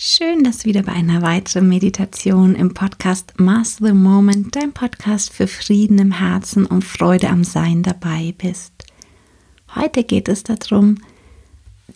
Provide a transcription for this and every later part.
Schön, dass du wieder bei einer weiteren Meditation im Podcast Master the Moment, dein Podcast für Frieden im Herzen und Freude am Sein dabei bist. Heute geht es darum,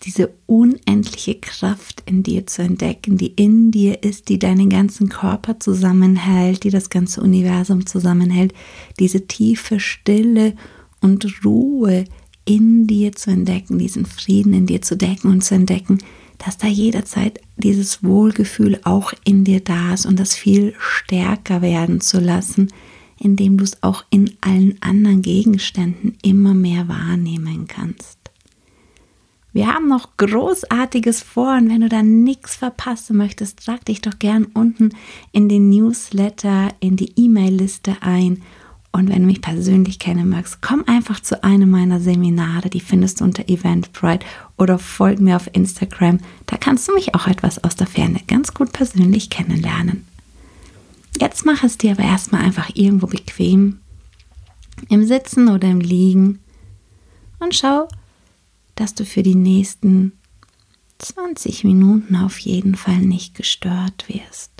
diese unendliche Kraft in dir zu entdecken, die in dir ist, die deinen ganzen Körper zusammenhält, die das ganze Universum zusammenhält, diese tiefe Stille und Ruhe in dir zu entdecken, diesen Frieden in dir zu decken und zu entdecken, dass da jederzeit dieses Wohlgefühl auch in dir da ist und das viel stärker werden zu lassen, indem du es auch in allen anderen Gegenständen immer mehr wahrnehmen kannst. Wir haben noch Großartiges vor und wenn du da nichts verpassen möchtest, trag dich doch gern unten in den Newsletter, in die E-Mail-Liste ein und wenn du mich persönlich kennen magst, komm einfach zu einem meiner Seminare, die findest du unter Eventbrite oder folg mir auf Instagram. Da kannst du mich auch etwas aus der Ferne ganz gut persönlich kennenlernen. Jetzt mach es dir aber erstmal einfach irgendwo bequem, im Sitzen oder im Liegen und schau, dass du für die nächsten 20 Minuten auf jeden Fall nicht gestört wirst.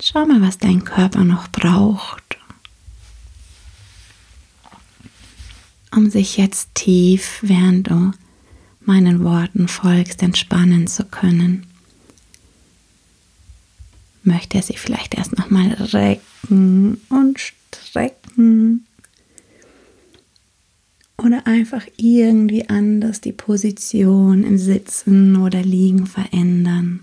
Schau mal, was dein Körper noch braucht, um sich jetzt tief, während du meinen Worten folgst, entspannen zu können. Möchte er sich vielleicht erst nochmal recken und strecken oder einfach irgendwie anders die Position im Sitzen oder Liegen verändern.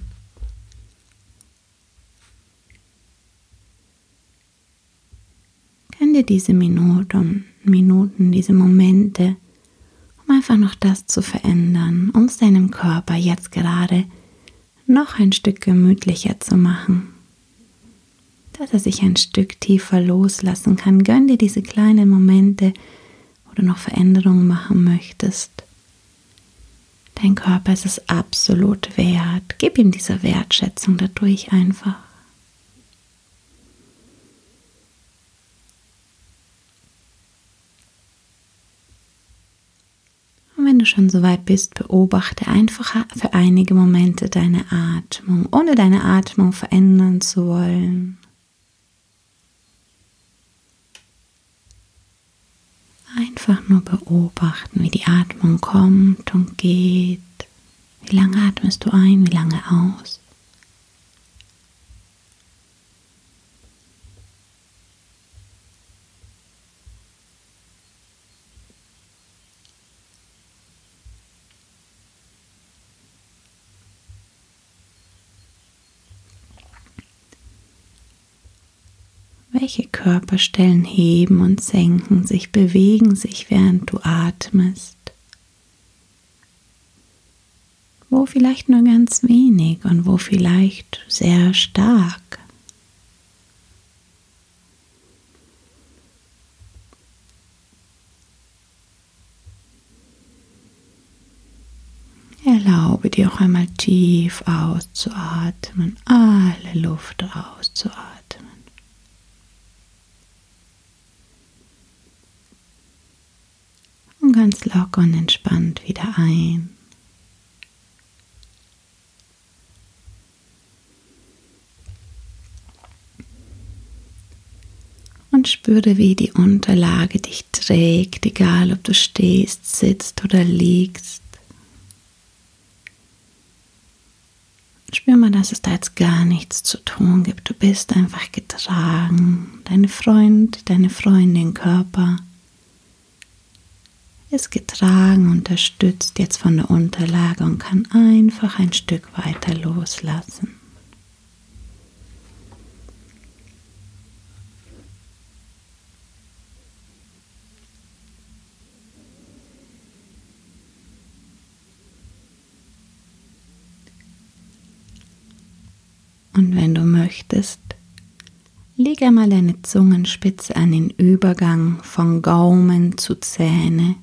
Dir diese Minuten, Minuten, diese Momente, um einfach noch das zu verändern, um es deinem Körper jetzt gerade noch ein Stück gemütlicher zu machen, dass er sich ein Stück tiefer loslassen kann. Gönn dir diese kleinen Momente, wo du noch Veränderungen machen möchtest. Dein Körper ist es absolut wert. Gib ihm diese Wertschätzung dadurch einfach. wenn du schon so weit bist, beobachte einfach für einige Momente deine Atmung, ohne deine Atmung verändern zu wollen. Einfach nur beobachten, wie die Atmung kommt und geht. Wie lange atmest du ein, wie lange aus? Welche Körperstellen heben und senken sich, bewegen sich, während du atmest? Wo vielleicht nur ganz wenig und wo vielleicht sehr stark? Erlaube dir auch einmal tief auszuatmen, alle Luft auszuatmen. Ganz locker und entspannt wieder ein. Und spüre, wie die Unterlage dich trägt, egal ob du stehst, sitzt oder liegst. Spür mal, dass es da jetzt gar nichts zu tun gibt. Du bist einfach getragen. Deine Freund, deine Freundin, Körper ist getragen, unterstützt jetzt von der Unterlage und kann einfach ein Stück weiter loslassen. Und wenn du möchtest, leg einmal deine Zungenspitze an den Übergang von Gaumen zu Zähne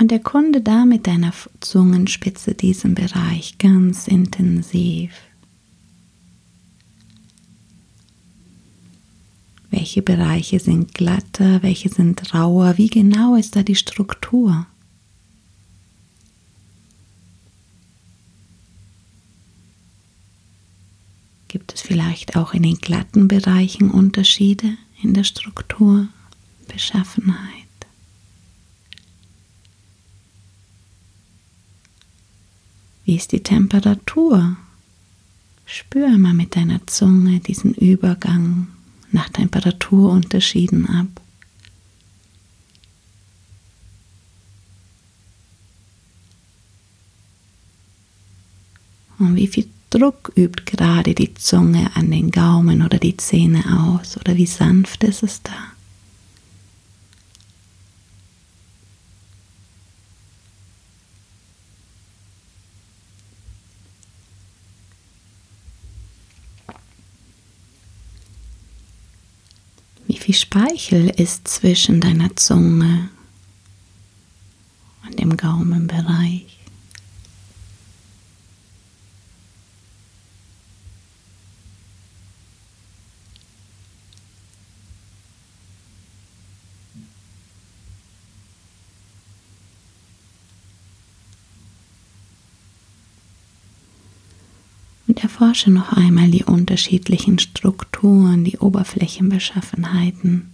und erkunde da mit deiner Zungenspitze diesen Bereich ganz intensiv. Welche Bereiche sind glatter, welche sind rauer? Wie genau ist da die Struktur? Gibt es vielleicht auch in den glatten Bereichen Unterschiede in der Struktur, Beschaffenheit? Wie ist die Temperatur? Spür mal mit deiner Zunge diesen Übergang nach Temperaturunterschieden ab. Und wie viel Druck übt gerade die Zunge an den Gaumen oder die Zähne aus? Oder wie sanft ist es da? Wie viel Speichel ist zwischen deiner Zunge und dem Gaumenbereich? Und erforsche noch einmal die unterschiedlichen Strukturen, die Oberflächenbeschaffenheiten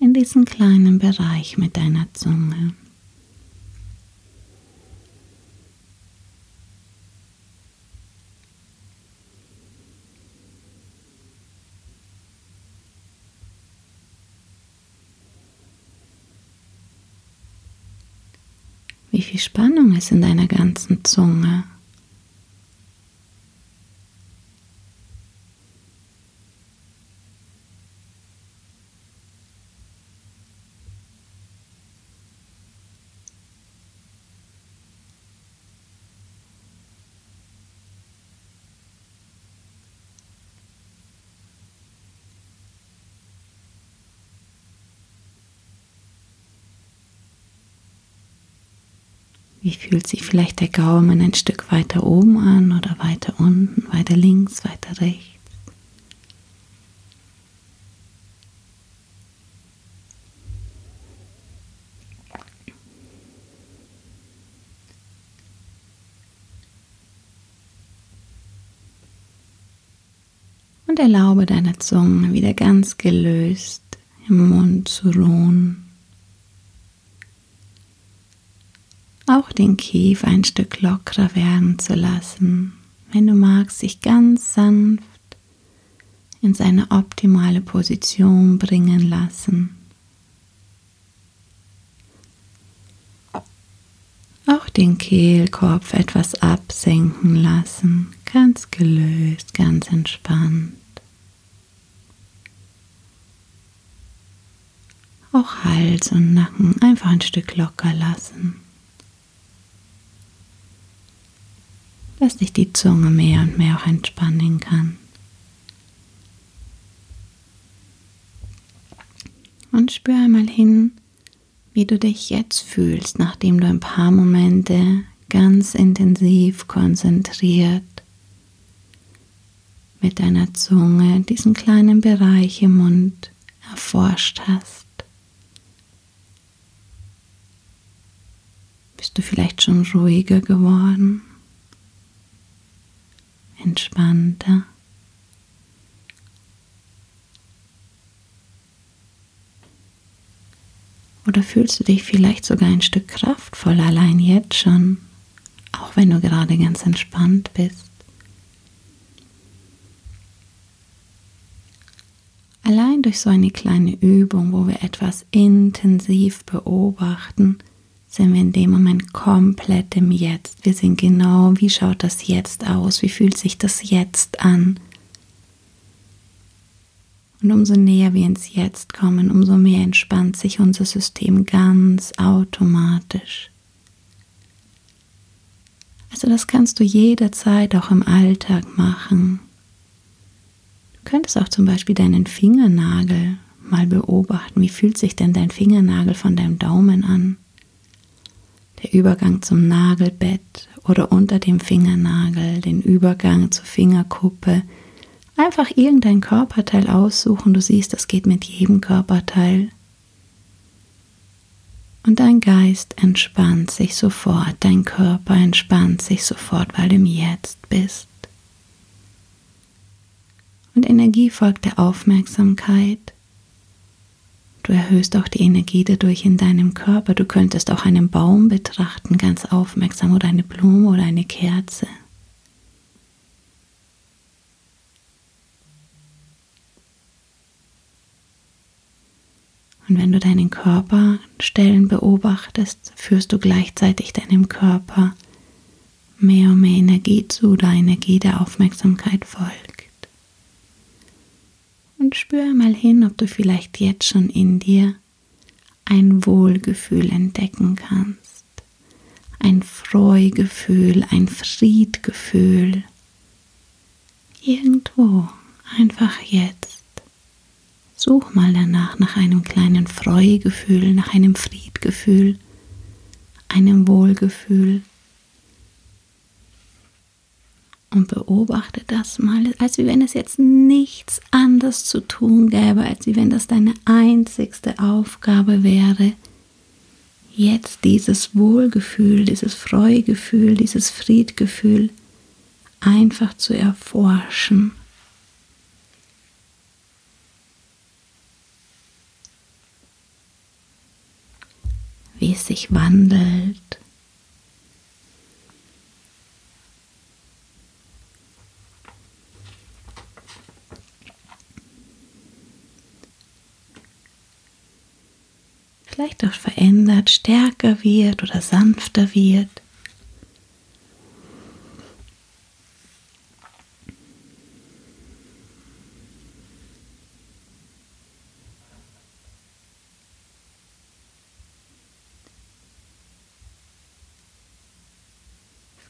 in diesem kleinen Bereich mit deiner Zunge. Wie viel Spannung ist in deiner ganzen Zunge? Wie fühlt sich vielleicht der Gaumen ein Stück weiter oben an oder weiter unten, weiter links, weiter rechts? Und erlaube deiner Zunge wieder ganz gelöst im Mund zu ruhen. Auch den Kiefer ein Stück lockerer werden zu lassen. Wenn du magst, sich ganz sanft in seine optimale Position bringen lassen. Auch den Kehlkopf etwas absenken lassen, ganz gelöst, ganz entspannt. Auch Hals und Nacken einfach ein Stück locker lassen. Dass sich die Zunge mehr und mehr auch entspannen kann. Und spür einmal hin, wie du dich jetzt fühlst, nachdem du ein paar Momente ganz intensiv konzentriert mit deiner Zunge diesen kleinen Bereich im Mund erforscht hast. Bist du vielleicht schon ruhiger geworden? Entspannter. Oder fühlst du dich vielleicht sogar ein Stück kraftvoller allein jetzt schon, auch wenn du gerade ganz entspannt bist? Allein durch so eine kleine Übung, wo wir etwas intensiv beobachten, sind wir in dem Moment komplett im Jetzt. Wir sind genau, wie schaut das Jetzt aus? Wie fühlt sich das Jetzt an? Und umso näher wir ins Jetzt kommen, umso mehr entspannt sich unser System ganz automatisch. Also das kannst du jederzeit auch im Alltag machen. Du könntest auch zum Beispiel deinen Fingernagel mal beobachten. Wie fühlt sich denn dein Fingernagel von deinem Daumen an? Der Übergang zum Nagelbett oder unter dem Fingernagel, den Übergang zur Fingerkuppe. Einfach irgendein Körperteil aussuchen. Du siehst, das geht mit jedem Körperteil. Und dein Geist entspannt sich sofort, dein Körper entspannt sich sofort, weil du im Jetzt bist. Und Energie folgt der Aufmerksamkeit. Du erhöhst auch die Energie dadurch in deinem Körper. Du könntest auch einen Baum betrachten, ganz aufmerksam, oder eine Blume oder eine Kerze. Und wenn du deinen Körperstellen beobachtest, führst du gleichzeitig deinem Körper mehr und mehr Energie zu, da Energie der Aufmerksamkeit folgt. Und spür mal hin, ob du vielleicht jetzt schon in dir ein Wohlgefühl entdecken kannst. Ein Freugefühl, ein Friedgefühl. Irgendwo, einfach jetzt. Such mal danach nach einem kleinen Freugefühl, nach einem Friedgefühl, einem Wohlgefühl. Und beobachte das mal, als wenn es jetzt nichts anderes zu tun gäbe, als wenn das deine einzigste Aufgabe wäre, jetzt dieses Wohlgefühl, dieses Freugefühl, dieses Friedgefühl einfach zu erforschen. wie es sich wandelt. Vielleicht auch verändert, stärker wird oder sanfter wird.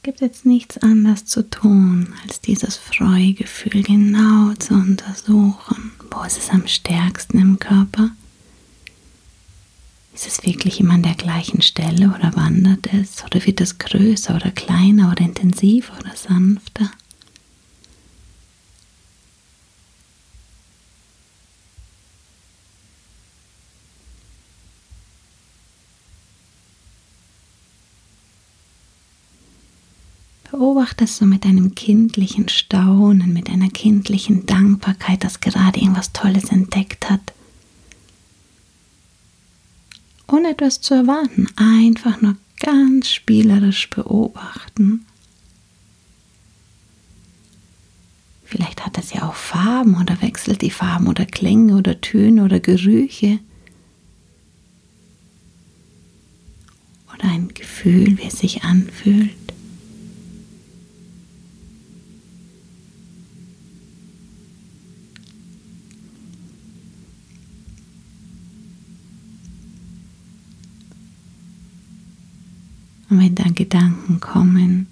gibt jetzt nichts anderes zu tun, als dieses Freugefühl genau zu untersuchen. Wo ist es am stärksten im Körper? Ist es wirklich immer an der gleichen Stelle oder wandert es? Oder wird es größer oder kleiner oder intensiver oder sanfter? Beobachtest du mit einem kindlichen Staunen, mit einer kindlichen Dankbarkeit, dass gerade irgendwas Tolles entdeckt hat. Ohne etwas zu erwarten, einfach nur ganz spielerisch beobachten. Vielleicht hat es ja auch Farben oder wechselt die Farben oder Klänge oder Töne oder Gerüche. Oder ein Gefühl, wie es sich anfühlt. Und wenn da Gedanken kommen,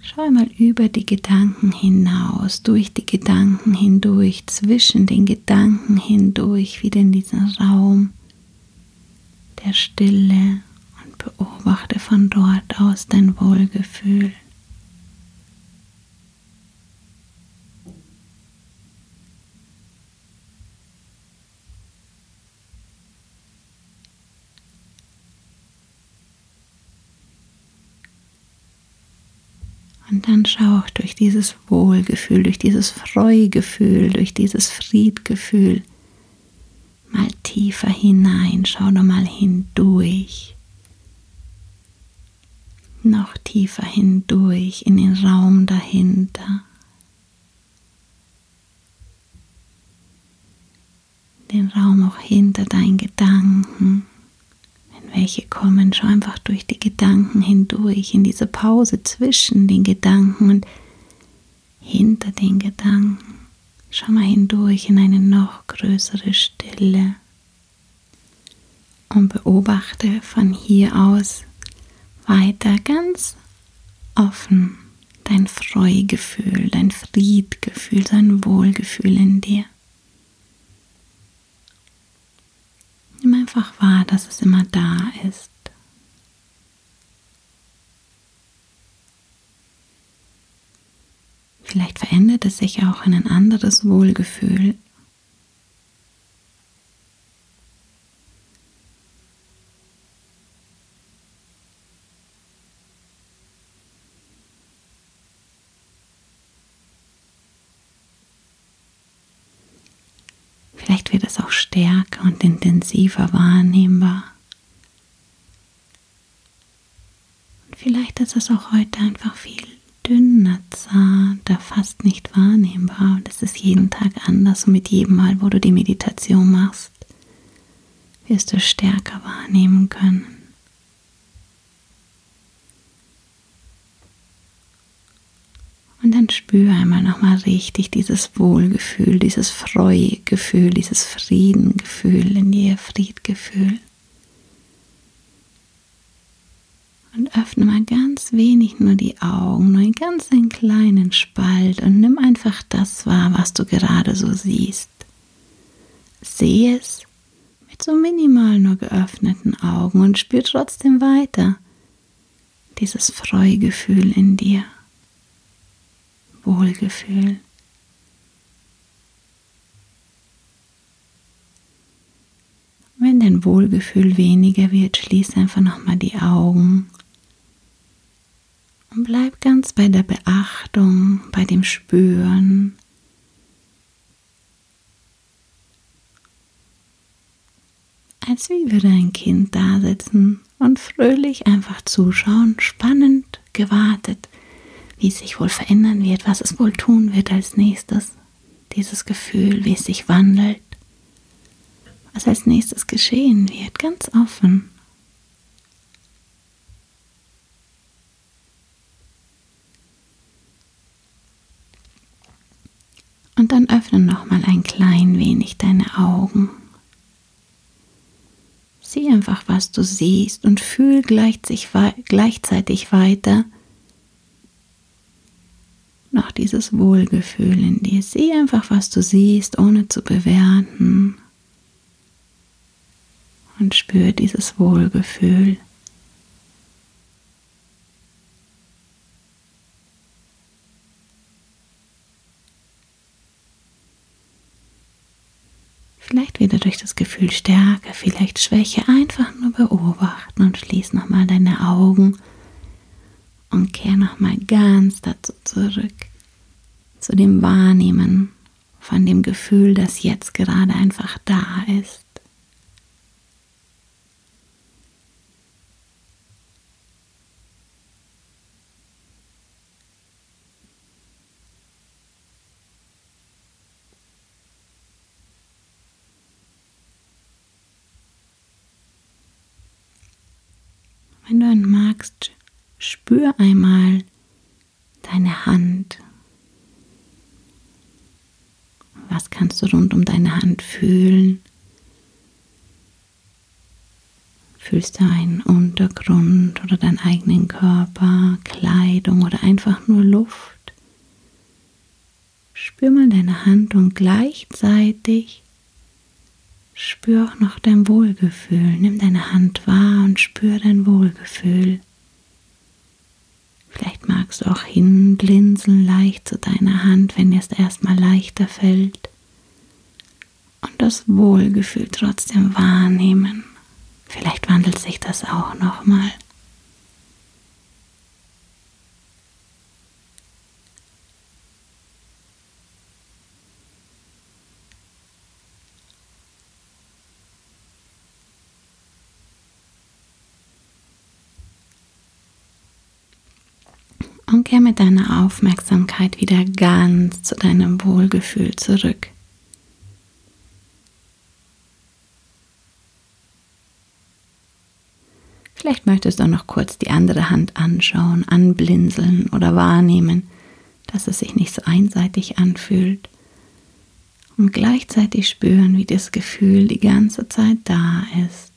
schau mal über die Gedanken hinaus, durch die Gedanken hindurch, zwischen den Gedanken hindurch, wieder in diesen Raum der Stille und beobachte von dort aus dein Wohlgefühl. Dann schau auch durch dieses Wohlgefühl, durch dieses Freugefühl, durch dieses Friedgefühl mal tiefer hinein. Schau doch mal hindurch. Noch tiefer hindurch in den Raum dahinter. Den Raum auch hinter deinen Gedanken welche kommen, schau einfach durch die Gedanken hindurch, in diese Pause zwischen den Gedanken und hinter den Gedanken. Schau mal hindurch in eine noch größere Stille und beobachte von hier aus weiter ganz offen dein Freugefühl, dein Friedgefühl, dein Wohlgefühl in dir. Nimm einfach wahr, dass es immer da ist. Vielleicht verändert es sich auch in ein anderes Wohlgefühl. Vielleicht wird es auch stärker und intensiver wahrnehmbar. Und vielleicht ist es auch heute einfach viel dünner, zarter, fast nicht wahrnehmbar. Und es ist jeden Tag anders und mit jedem Mal, wo du die Meditation machst, wirst du stärker wahrnehmen können. Und dann spüre einmal nochmal richtig dieses Wohlgefühl, dieses Freugefühl, dieses Friedengefühl in dir, Friedgefühl. Und öffne mal ganz wenig nur die Augen, nur einen ganz einen kleinen Spalt und nimm einfach das wahr, was du gerade so siehst. Sehe es mit so minimal nur geöffneten Augen und spür trotzdem weiter dieses Freugefühl in dir. Wohlgefühl. Wenn dein Wohlgefühl weniger wird, schließ einfach nochmal die Augen und bleib ganz bei der Beachtung, bei dem Spüren. Als wie würde ein Kind da sitzen und fröhlich einfach zuschauen, spannend gewartet wie es sich wohl verändern wird, was es wohl tun wird als nächstes. Dieses Gefühl, wie es sich wandelt, was als nächstes geschehen wird, ganz offen. Und dann öffne noch mal ein klein wenig deine Augen. Sieh einfach, was du siehst und fühl gleichzeitig weiter, noch dieses Wohlgefühl in dir. Sieh einfach, was du siehst, ohne zu bewerten. Und spür dieses Wohlgefühl. Vielleicht wieder durch das Gefühl Stärke, vielleicht Schwäche, einfach nur beobachten und schließ nochmal deine Augen und kehr nochmal ganz dazu zurück, zu dem Wahrnehmen von dem Gefühl, das jetzt gerade einfach da ist. Wenn du magst, Spür einmal deine Hand. Was kannst du rund um deine Hand fühlen? Fühlst du einen Untergrund oder deinen eigenen Körper, Kleidung oder einfach nur Luft? Spür mal deine Hand und gleichzeitig spür auch noch dein Wohlgefühl. Nimm deine Hand wahr und spür dein Wohlgefühl. Vielleicht magst du auch hinblinzeln leicht zu deiner Hand, wenn dir es erstmal leichter fällt. Und das Wohlgefühl trotzdem wahrnehmen. Vielleicht wandelt sich das auch nochmal. und deiner Aufmerksamkeit wieder ganz zu deinem Wohlgefühl zurück. Vielleicht möchtest du noch kurz die andere Hand anschauen, anblinzeln oder wahrnehmen, dass es sich nicht so einseitig anfühlt. Und gleichzeitig spüren, wie das Gefühl die ganze Zeit da ist.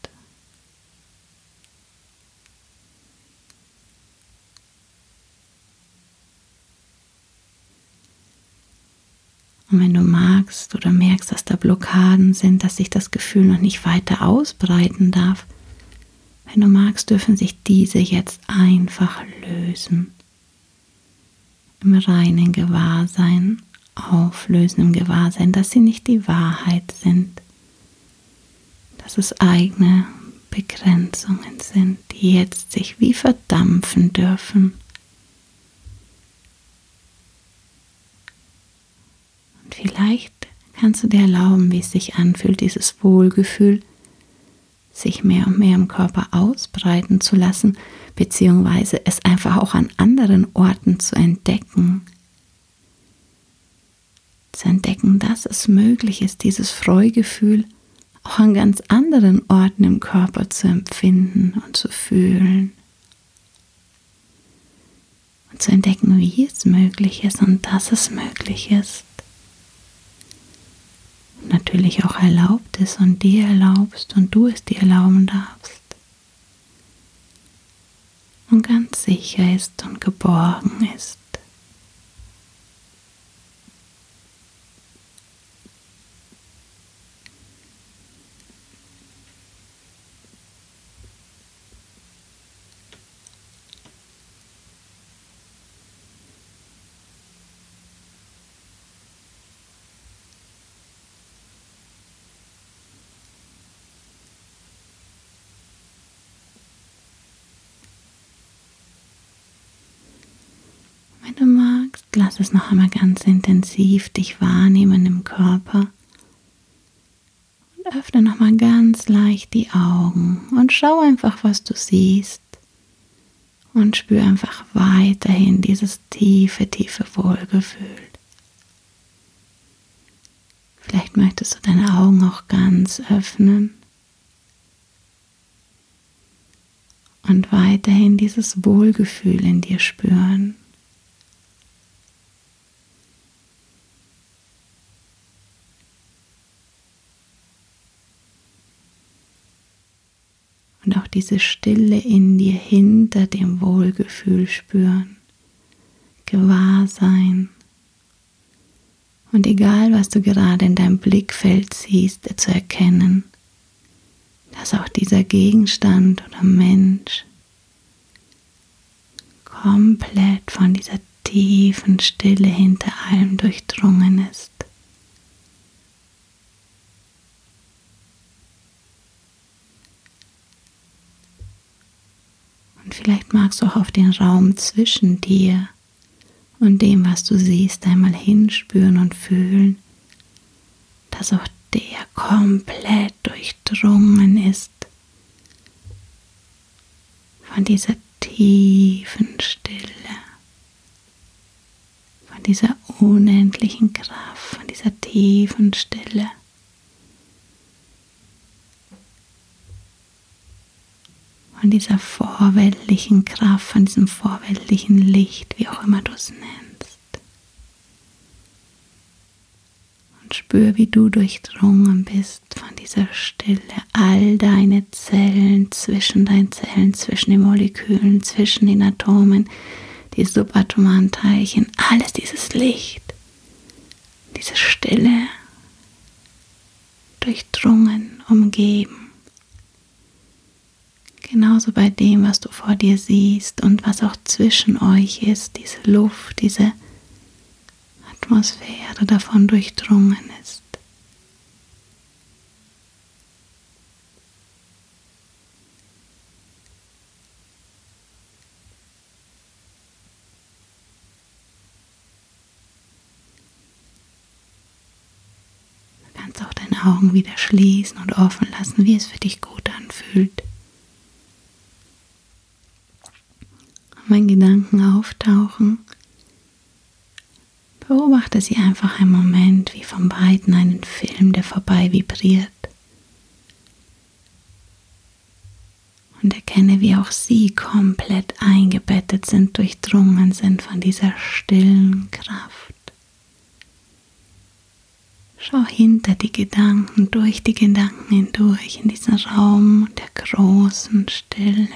Und wenn du magst oder merkst, dass da Blockaden sind, dass sich das Gefühl noch nicht weiter ausbreiten darf, wenn du magst, dürfen sich diese jetzt einfach lösen. Im reinen Gewahrsein, auflösen im Gewahrsein, dass sie nicht die Wahrheit sind, dass es eigene Begrenzungen sind, die jetzt sich wie verdampfen dürfen. Kannst du dir erlauben, wie es sich anfühlt, dieses Wohlgefühl sich mehr und mehr im Körper ausbreiten zu lassen, beziehungsweise es einfach auch an anderen Orten zu entdecken. Zu entdecken, dass es möglich ist, dieses Freugefühl auch an ganz anderen Orten im Körper zu empfinden und zu fühlen. Und zu entdecken, wie es möglich ist und dass es möglich ist natürlich auch erlaubt ist und dir erlaubst und du es dir erlauben darfst. Und ganz sicher ist und geborgen ist. Wenn du magst, lass es noch einmal ganz intensiv dich wahrnehmen im Körper. Und öffne noch mal ganz leicht die Augen und schau einfach, was du siehst. Und spür einfach weiterhin dieses tiefe, tiefe Wohlgefühl. Vielleicht möchtest du deine Augen auch ganz öffnen. Und weiterhin dieses Wohlgefühl in dir spüren. Diese Stille in dir hinter dem Wohlgefühl spüren, gewahr sein. Und egal, was du gerade in deinem Blickfeld siehst, zu erkennen, dass auch dieser Gegenstand oder Mensch komplett von dieser tiefen Stille hinter allem durchdrungen ist. Und vielleicht magst du auch auf den Raum zwischen dir und dem, was du siehst, einmal hinspüren und fühlen, dass auch der komplett durchdrungen ist von dieser tiefen Stille, von dieser unendlichen Kraft, von dieser tiefen Stille. Von dieser vorweltlichen Kraft, von diesem vorweltlichen Licht, wie auch immer du es nennst. Und spür, wie du durchdrungen bist von dieser Stille. All deine Zellen, zwischen deinen Zellen, zwischen den Molekülen, zwischen den Atomen, die subatomaren Teilchen, alles dieses Licht, diese Stille, durchdrungen, umgeben Genauso bei dem, was du vor dir siehst und was auch zwischen euch ist, diese Luft, diese Atmosphäre davon durchdrungen ist. Du kannst auch deine Augen wieder schließen und offen lassen, wie es für dich gut anfühlt. Wenn Gedanken auftauchen, beobachte sie einfach einen Moment wie von beiden einen Film, der vorbei vibriert. Und erkenne, wie auch sie komplett eingebettet sind, durchdrungen sind von dieser stillen Kraft. Schau hinter die Gedanken, durch die Gedanken hindurch in diesen Raum der großen Stille.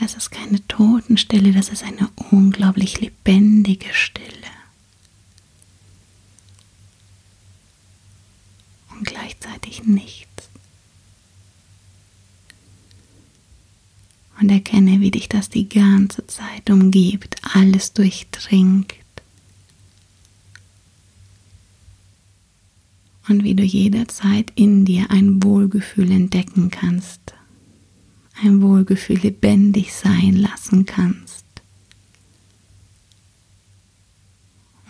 Das ist keine Totenstille, das ist eine unglaublich lebendige Stille. Und gleichzeitig nichts. Und erkenne, wie dich das die ganze Zeit umgibt, alles durchdringt. Und wie du jederzeit in dir ein Wohlgefühl entdecken kannst, ein Wohlgefühl lebendig sein lassen kannst.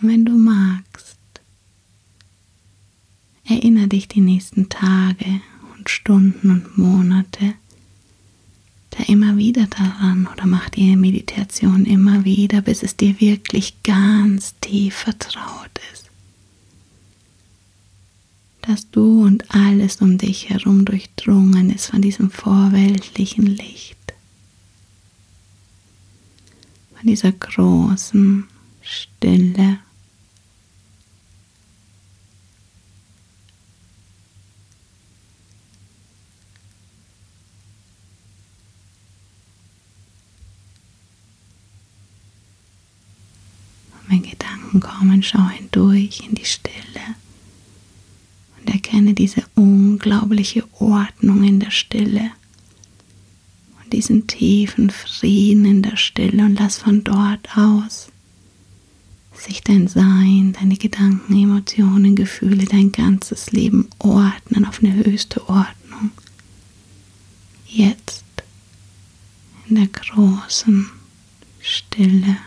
Und wenn du magst, erinnere dich die nächsten Tage und Stunden und Monate da immer wieder daran oder mach die Meditation immer wieder, bis es dir wirklich ganz tief vertraut ist. Dass du und alles um dich herum durchdrungen ist von diesem vorweltlichen Licht, von dieser großen Stille. wenn Gedanken kommen, schau hindurch in die Stille erkenne diese unglaubliche Ordnung in der Stille und diesen tiefen Frieden in der Stille und lass von dort aus sich dein Sein, deine Gedanken, Emotionen, Gefühle, dein ganzes Leben ordnen auf eine höchste Ordnung. Jetzt in der großen Stille.